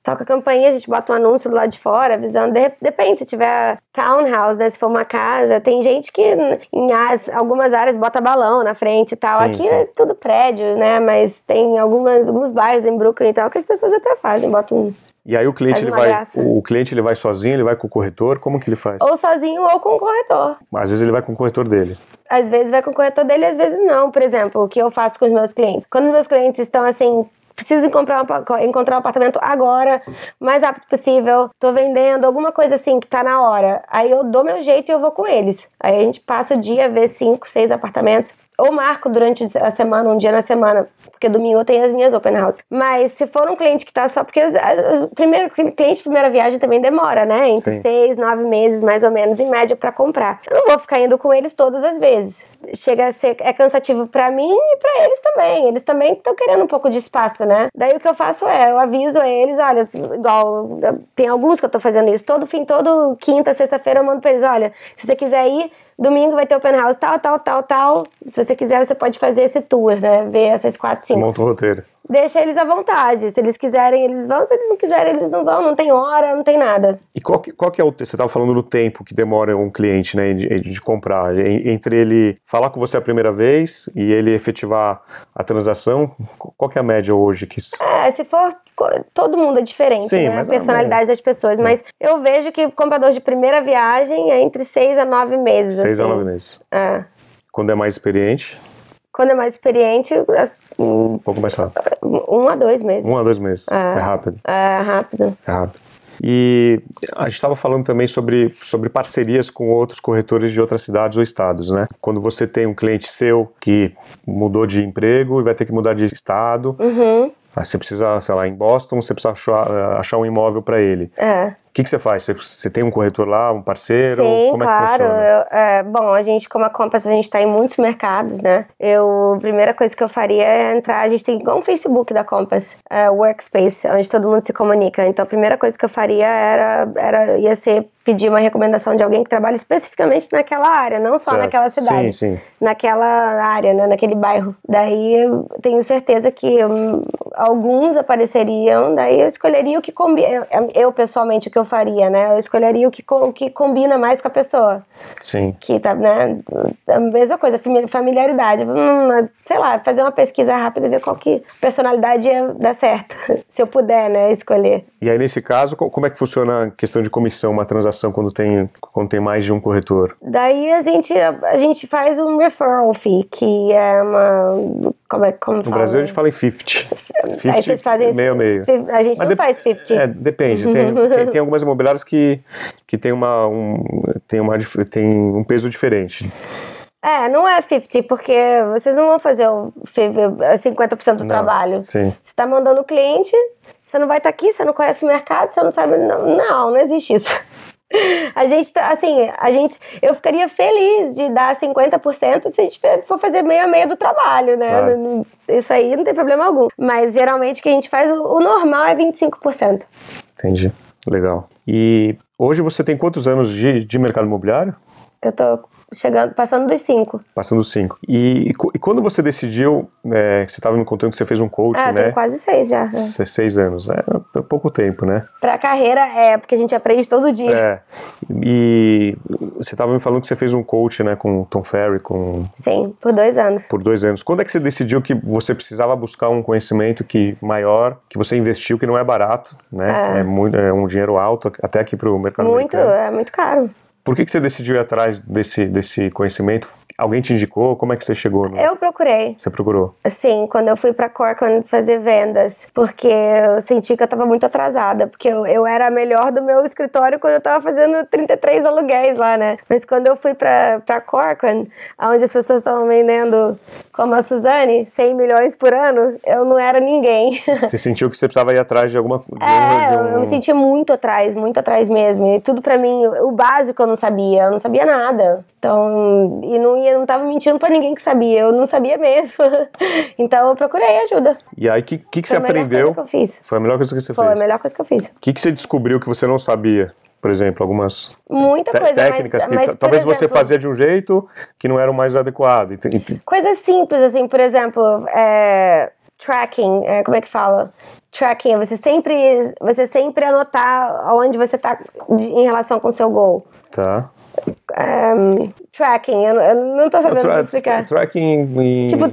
toca a campainha, a gente bota um anúncio do lado de fora, avisando. De, depende, se tiver townhouse, né? Se for uma casa, tem gente que em as, algumas áreas bota balão na frente e tal. Sim, Aqui sim. é tudo prédio, né? Mas tem algumas, alguns bairros em Brooklyn e tal que as pessoas até fazem, botam um. E aí o cliente ele vai, o cliente ele vai sozinho, ele vai com o corretor, como que ele faz? Ou sozinho ou com o corretor. Às vezes ele vai com o corretor dele. Às vezes vai com o corretor dele, às vezes não. Por exemplo, o que eu faço com os meus clientes? Quando os meus clientes estão assim preciso encontrar um, encontrar um apartamento agora, mais rápido possível, tô vendendo, alguma coisa assim que tá na hora. Aí eu dou meu jeito e eu vou com eles. Aí a gente passa o dia, vê cinco, seis apartamentos. Ou marco durante a semana, um dia na semana, porque domingo eu tenho as minhas open house. Mas se for um cliente que tá só porque o primeiro cliente primeira viagem também demora, né? Entre Sim. seis, nove meses mais ou menos em média para comprar. Eu não vou ficar indo com eles todas as vezes. Chega a ser é cansativo para mim e para eles também. Eles também estão querendo um pouco de espaço, né? Daí o que eu faço é eu aviso eles, olha, igual tem alguns que eu tô fazendo isso todo fim, todo quinta, sexta-feira eu mando para eles, olha, se você quiser ir Domingo vai ter open house tal, tal, tal, tal. Se você quiser, você pode fazer esse tour, né? Ver essas quatro, cinco. Monta o roteiro deixa eles à vontade. Se eles quiserem, eles vão. Se eles não quiserem, eles não vão. Não tem hora, não tem nada. E qual que, qual que é o... Você estava falando do tempo que demora um cliente, né, de, de, comprar. Entre ele falar com você a primeira vez e ele efetivar a transação, qual que é a média hoje? Que... É, se for... Todo mundo é diferente, Sim, né? A personalidade é. das pessoas. Mas eu vejo que o comprador de primeira viagem é entre seis a nove meses. Seis assim. a nove meses. É. Quando é mais experiente? Quando é mais experiente, um pouco mais rápido. Um a dois meses. Um a dois meses. É, é rápido. É rápido. É rápido. E a gente estava falando também sobre, sobre parcerias com outros corretores de outras cidades ou estados, né? Quando você tem um cliente seu que mudou de emprego e vai ter que mudar de estado, uhum. Você precisa, sei lá, em Boston, você precisa achar, achar um imóvel para ele. É que, que você faz? Você, você, tem um corretor lá, um parceiro? Sim, como claro. É que funciona? Eu, é, bom, a gente, como a Compass, a gente está em muitos mercados, né? Eu, a primeira coisa que eu faria é entrar, a gente tem igual um Facebook da Compass, é, Workspace, onde todo mundo se comunica. Então, a primeira coisa que eu faria era, era ia ser pedir uma recomendação de alguém que trabalha especificamente naquela área, não só certo. naquela cidade. Sim, sim. Naquela área, né, naquele bairro. Daí eu tenho certeza que um, alguns apareceriam, daí eu escolheria o que combina. Eu, eu, pessoalmente, o que eu faria, né? Eu escolheria o que, o que combina mais com a pessoa. Sim. Que tá, né? A mesma coisa, familiaridade. Hum, sei lá, fazer uma pesquisa rápida e ver qual que personalidade ia dar certo. [LAUGHS] Se eu puder, né, escolher. E aí, nesse caso, como é que funciona a questão de comissão, uma transação quando tem, quando tem mais de um corretor? Daí a gente, a gente faz um referral fee, que é uma. Como é como No fala? Brasil a gente fala em 50. 50 aí vocês fazem meio meio. A gente Mas não faz 50. É, depende. Tem, [LAUGHS] tem, tem, algumas imobiliárias que, que tem, uma, um, tem, uma, tem um peso diferente. É, não é 50, porque vocês não vão fazer o 50% do não, trabalho. Sim. Você está mandando o cliente, você não vai estar tá aqui, você não conhece o mercado, você não sabe. Não, não, não existe isso. A gente, tá, assim, a gente, eu ficaria feliz de dar 50% se a gente for fazer meio a meio do trabalho, né? Claro. Isso aí não tem problema algum. Mas geralmente o que a gente faz, o normal é 25%. Entendi. Legal. E hoje você tem quantos anos de, de mercado imobiliário? Eu tô chegando, passando dos cinco. Passando dos cinco. E, e, quando você decidiu, é, você estava me contando que você fez um coaching, ah, né? Quase seis já. É. Seis anos, é, é, pouco tempo, né? Pra carreira é, porque a gente aprende todo dia. É. E você estava me falando que você fez um coaching, né, com o Tom Ferry, com... Sim, por dois anos. Por dois anos. Quando é que você decidiu que você precisava buscar um conhecimento que maior, que você investiu, que não é barato, né? É, é muito, é um dinheiro alto, até aqui para o mercado Muito, americano. é muito caro. Por que, que você decidiu ir atrás desse, desse conhecimento? Alguém te indicou? Como é que você chegou? No... Eu procurei. Você procurou? Sim, quando eu fui para Corcoran fazer vendas, porque eu senti que eu estava muito atrasada, porque eu, eu era a melhor do meu escritório quando eu estava fazendo 33 aluguéis lá, né? Mas quando eu fui para Corcoran, onde as pessoas estavam vendendo, como a Suzane, 100 milhões por ano, eu não era ninguém. Você [LAUGHS] sentiu que você precisava ir atrás de alguma coisa? É, um... eu me sentia muito atrás, muito atrás mesmo. E tudo para mim, o básico eu não sabia, eu não sabia nada. Então, e não ia, não tava mentindo para ninguém que sabia, eu não sabia mesmo. [LAUGHS] então eu procurei ajuda. E aí, o que, que, que você aprendeu? Que eu fiz. Foi a melhor coisa que você Foi fez? Foi a melhor coisa que eu fiz. O que, que você descobriu que você não sabia? Por exemplo, algumas Muita coisa, técnicas mas, que mas, talvez exemplo, você fazia de um jeito que não era o mais adequado. Coisas simples, assim, por exemplo, é, tracking, é, como é que fala? Tracking, é você sempre, você sempre anotar onde você está em relação com o seu gol. Tá. Um, tracking, eu, eu não tô sabendo tra explicar. Tracking e... Tipo,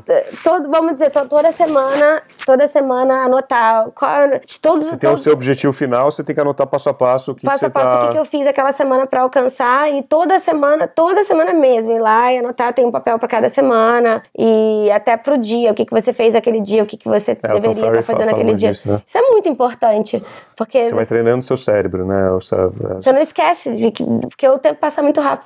todo, vamos dizer, toda semana, toda semana anotar qual, de todos Você tem o seu objetivo final, você tem que anotar passo a passo o que, passo que você a passo tá... o que, eu fiz aquela semana para alcançar e toda semana, toda semana mesmo, ir lá e anotar, tem um papel para cada semana e até pro dia, o que, que você fez aquele dia, o que, que você é, deveria estar tá fazendo aquele dia. Disso, né? Isso é muito importante, porque... Você vai treinando o seu cérebro, né? Você não esquece de que, porque o tempo passa muito rápido.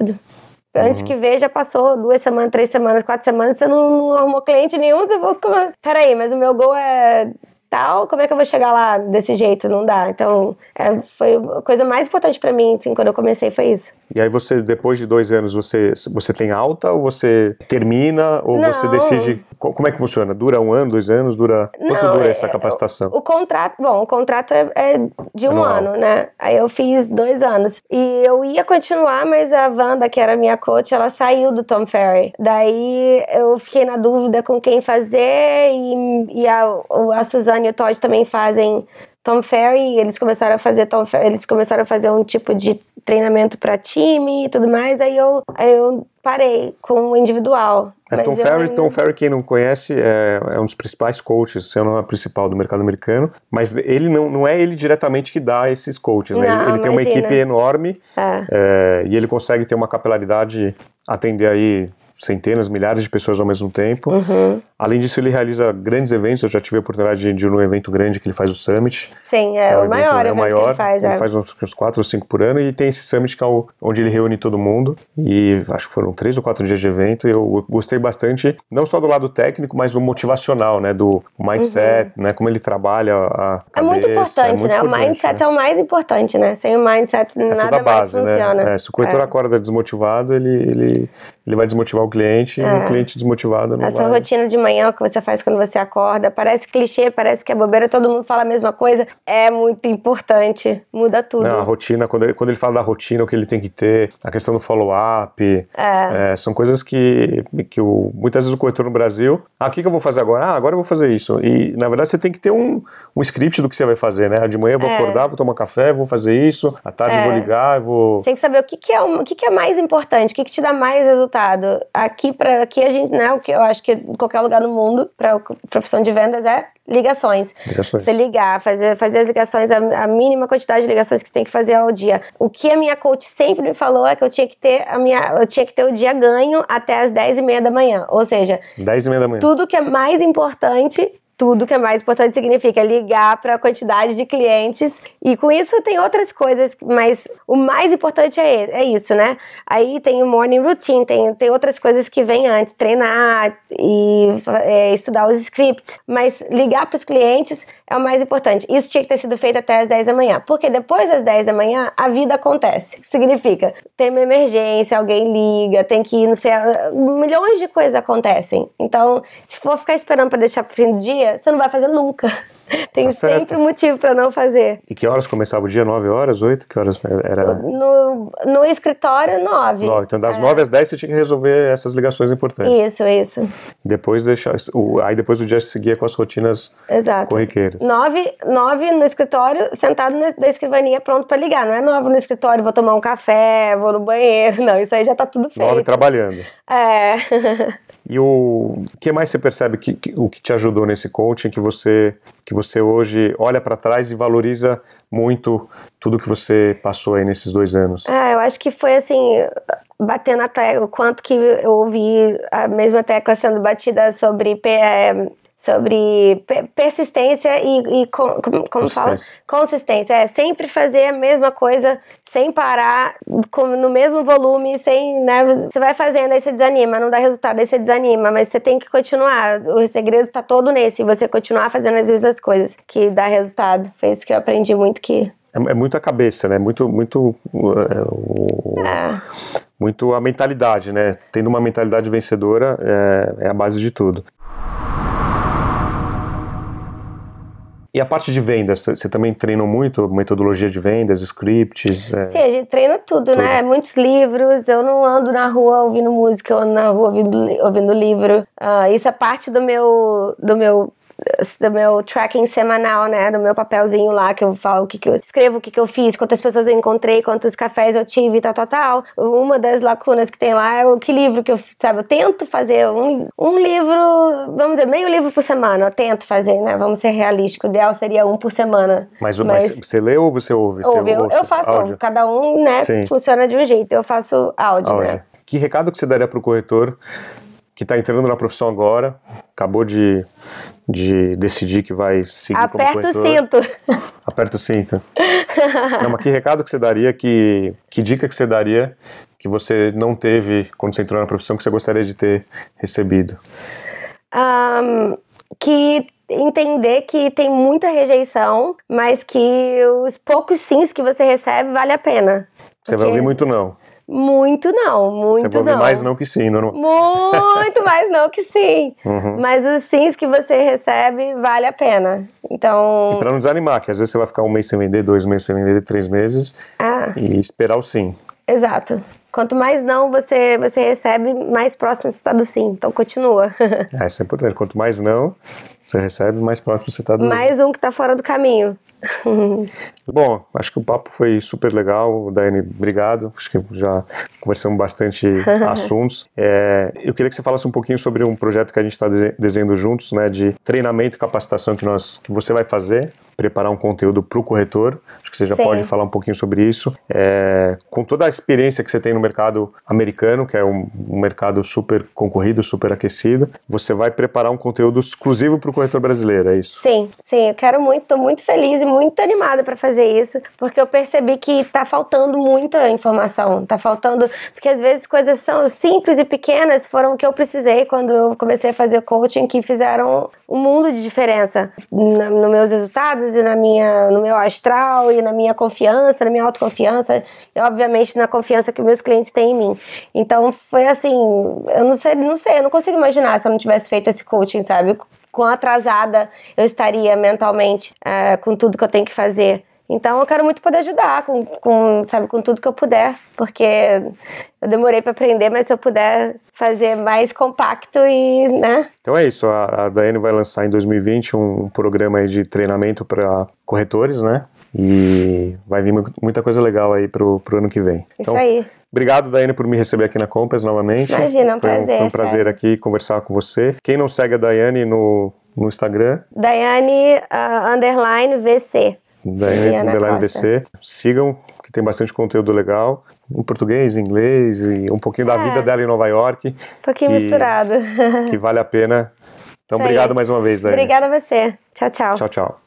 Antes que vê, já passou duas semanas, três semanas, quatro semanas, você não, não arrumou cliente nenhum, você falou, como... peraí, mas o meu gol é tal, como é que eu vou chegar lá desse jeito? Não dá. Então, é, foi a coisa mais importante para mim, assim, quando eu comecei, foi isso. E aí você, depois de dois anos, você, você tem alta ou você termina ou Não. você decide, co- como é que funciona? Dura um ano, dois anos, dura, quanto Não, dura é- essa capacitação? O contrato, bom, o contrato é, é de um Anual. ano, né? Aí eu fiz dois anos. E eu ia continuar, mas a Wanda, que era minha coach, ela saiu do Tom Ferry. Daí eu fiquei na dúvida com quem fazer e, e a, o- a Suzane e o Todd também fazem Tom Ferry. e Eles começaram a fazer Tom Ferry, eles começaram a fazer um tipo de treinamento para time e tudo mais. Aí eu, aí eu parei com o individual. É, Tom Ferry, ainda- Tom Ferry, quem não conhece, é, é um dos principais coaches, se não é principal do mercado americano, mas ele não, não é ele diretamente que dá esses coaches, né? Não, Ele, ele tem uma equipe enorme É. é, e ele consegue ter uma capilaridade, atender aí centenas, milhares de pessoas ao mesmo tempo. Uhum. Além disso, ele realiza grandes eventos, eu já tive a oportunidade de, de ir num evento grande que ele faz o Summit, Sim, é, É o maior é evento o maior, ele faz. ele é. faz uns, uns quatro ou cinco por ano e tem esse summit que é o, onde ele reúne todo mundo e acho que foram três ou quatro dias de evento e eu gostei bastante, não só do lado técnico, mas do motivacional, né, do mindset, né, como ele trabalha a Uhum. É muito cabeça, importante, muito né? O importante, mindset né? é o mais importante, né? Sem o mindset, É nada base, mais funciona. né? É, se o corretor É. acorda desmotivado, ele, ele, ele vai desmotivar o cliente e É. o cliente desmotivado não Essa vai... rotina de manhã, o que você faz quando você acorda, parece clichê, parece que é bobeira, todo mundo fala a mesma coisa. É muito importante, muda tudo. Não, a rotina, quando ele, quando ele fala da rotina, o que ele tem que ter, a questão do follow-up, É. é, são coisas que, que o, muitas vezes o corretor no Brasil, ah, o que, que eu vou fazer agora? Ah, agora eu vou fazer isso. E, na verdade, você tem que ter um, um script do que você vai fazer, né? De manhã eu vou É. acordar, vou tomar café, vou fazer isso, à tarde eu vou ligar, eu vou... Você tem que saber o que, que é o, o que, que é mais importante, o que, que te dá mais resultado. Aqui para aqui a gente, né, o que eu acho que em qualquer lugar no mundo para profissão de vendas é ligações. Ligações. Você ligar, fazer, fazer as ligações, a, a mínima quantidade de ligações que você tem que fazer ao dia. O que a minha coach sempre me falou é que eu tinha que ter a minha, eu tinha que ter o dia ganho até as 10 e meia da manhã. Ou seja, 10 e meia da manhã. tudo que é mais importante, tudo que é mais importante significa ligar para a quantidade de clientes. E com isso tem outras coisas, mas o mais importante é, é isso, né? Aí tem o morning routine, tem, tem outras coisas que vêm antes, treinar e é, estudar os scripts. Mas ligar para os clientes é o mais importante. Isso tinha que ter sido feito até as 10 da manhã. Porque depois das 10 da manhã, a vida acontece. Significa, tem uma emergência, alguém liga, tem que ir, não sei, milhões de coisas acontecem. Então, se for ficar esperando para deixar pro fim do dia, você não vai fazer nunca. [LAUGHS] Tem Tá certo. sempre um motivo para não fazer. E que horas começava o dia? 9 horas? 8? Que horas era? No, no escritório, 9. 9. Então, das É. 9 às 10 você tinha que resolver essas ligações importantes. Isso, isso. Depois deixar, o, aí depois o dia seguia com as rotinas Exato. corriqueiras. Nove, nove no escritório, sentado na, da escrivaninha pronto pra ligar. Não é nove no escritório, vou tomar um café, vou no banheiro. [LAUGHS] Não, isso aí já tá tudo feito. 9 trabalhando. É. E o que mais você percebe que, que- o que te ajudou nesse coaching que você que você hoje olha para trás e valoriza muito tudo que você passou aí nesses dois anos? Ah, eu acho que foi assim, batendo a tecla, o quanto que eu ouvi a mesma tecla sendo batida sobre, é, sobre pe- persistência e, e com- como, como fala? Consistência. Consistência. É sempre fazer a mesma coisa sem parar, com- no mesmo volume, sem, né? Você vai fazendo, aí você desanima, não dá resultado, aí você desanima, mas você tem que continuar. O segredo tá todo nesse, você continuar fazendo as mesmas coisas que dá resultado. Foi isso que eu aprendi muito que. É, é muito a cabeça, né? Muito muito é, o- É. muito a mentalidade, né? Tendo uma mentalidade vencedora é, é a base de tudo. E a parte de vendas, você também treinou muito metodologia de vendas, scripts? é, Sim, a gente treina tudo, né? Muitos livros. Eu não ando na rua ouvindo música, eu ando na rua ouvindo, ouvindo livro. Ah, isso é parte do meu, do meu do meu tracking semanal, né, do meu papelzinho lá que eu falo o que, que eu escrevo, o que, que eu fiz, quantas pessoas eu encontrei, quantos cafés eu tive, tal, tal, tal. Uma das lacunas que tem lá é o que livro que eu, sabe, eu tento fazer um, um livro, vamos dizer, meio livro por semana, eu tento fazer, né, vamos ser realísticos, o ideal seria um por semana. Mas, mas você lê ou você ouve? Você Ouve, eu, ouça eu faço áudio? Cada um, né, Sim. funciona de um jeito. Eu faço áudio, Áudio. né? Que recado que você daria para o corretor que está entrando na profissão agora, acabou de, de decidir que vai seguir Aperta como o corretor? cinto. Aperta o cinto. [LAUGHS] Não, mas que recado que você daria, que, que dica que você daria que você não teve quando você entrou na profissão que você gostaria de ter recebido? Um, que entender que tem muita rejeição, mas que os poucos sims que você recebe vale a pena. Você vai ouvir muito não. Muito não, muito Você não. mais não que sim, não. Muito mais não que sim. Uhum. Mas os sims que você recebe vale a pena. Então, E pra não desanimar, que às vezes você vai ficar um mês sem vender, dois meses sem vender, três meses ah, e esperar o sim. exato. Quanto mais não você, você recebe, mais próximo você está do sim. Então continua. [LAUGHS] É, isso é importante. Quanto mais não você recebe, mais próximo você está do mais um que está fora do caminho. [LAUGHS] Bom, acho que o papo foi super legal. Daiane, obrigado. Acho que já conversamos bastante [LAUGHS] assuntos. É, eu queria que você falasse um pouquinho sobre um projeto que a gente está desenhando juntos, né, de treinamento e capacitação que, nós, que você vai fazer, preparar um conteúdo para o corretor. Acho que você já Sim. pode falar um pouquinho sobre isso. É, com toda a experiência que você tem no mercado americano, que é um, um mercado super concorrido, super aquecido, você vai preparar um conteúdo exclusivo para o corretor brasileiro, é isso? Sim, sim, eu quero muito, estou muito feliz e muito animada para fazer isso, porque eu percebi que tá faltando muita informação, tá faltando, porque às vezes coisas são simples e pequenas foram o que eu precisei quando eu comecei a fazer coaching que fizeram um mundo de diferença nos meus resultados e na minha, no meu astral e na minha confiança, na minha autoconfiança e obviamente na confiança que meus clientes têm em mim. Então foi assim, eu não sei, não sei, eu não consigo imaginar se eu não tivesse feito esse coaching, sabe? quão atrasada eu estaria mentalmente é, com tudo que eu tenho que fazer. Então eu quero muito poder ajudar com, com, sabe, com tudo que eu puder, porque eu demorei para aprender, mas se eu puder fazer mais compacto e, né? Então é isso, a, a Daiane vai lançar em 2020 um programa de treinamento para corretores, né? E vai vir mu- muita coisa legal aí pro, pro ano que vem. Isso Então, aí. Obrigado, Daiane, por me receber aqui na Compass novamente. Imagina, é um foi prazer, Foi um prazer sério. aqui conversar com você. Quem não segue a Daiane no, no Instagram, Daiane ah, underline VC. Daiane Viviana Underline. VC, sigam, que tem bastante conteúdo legal, em português, em inglês, e um pouquinho da É. vida dela em Nova York, Um pouquinho Que- misturado. que vale a pena. Então, Isso aí. obrigado mais uma vez, Daiane. Obrigada a você. Tchau, tchau. Tchau, tchau.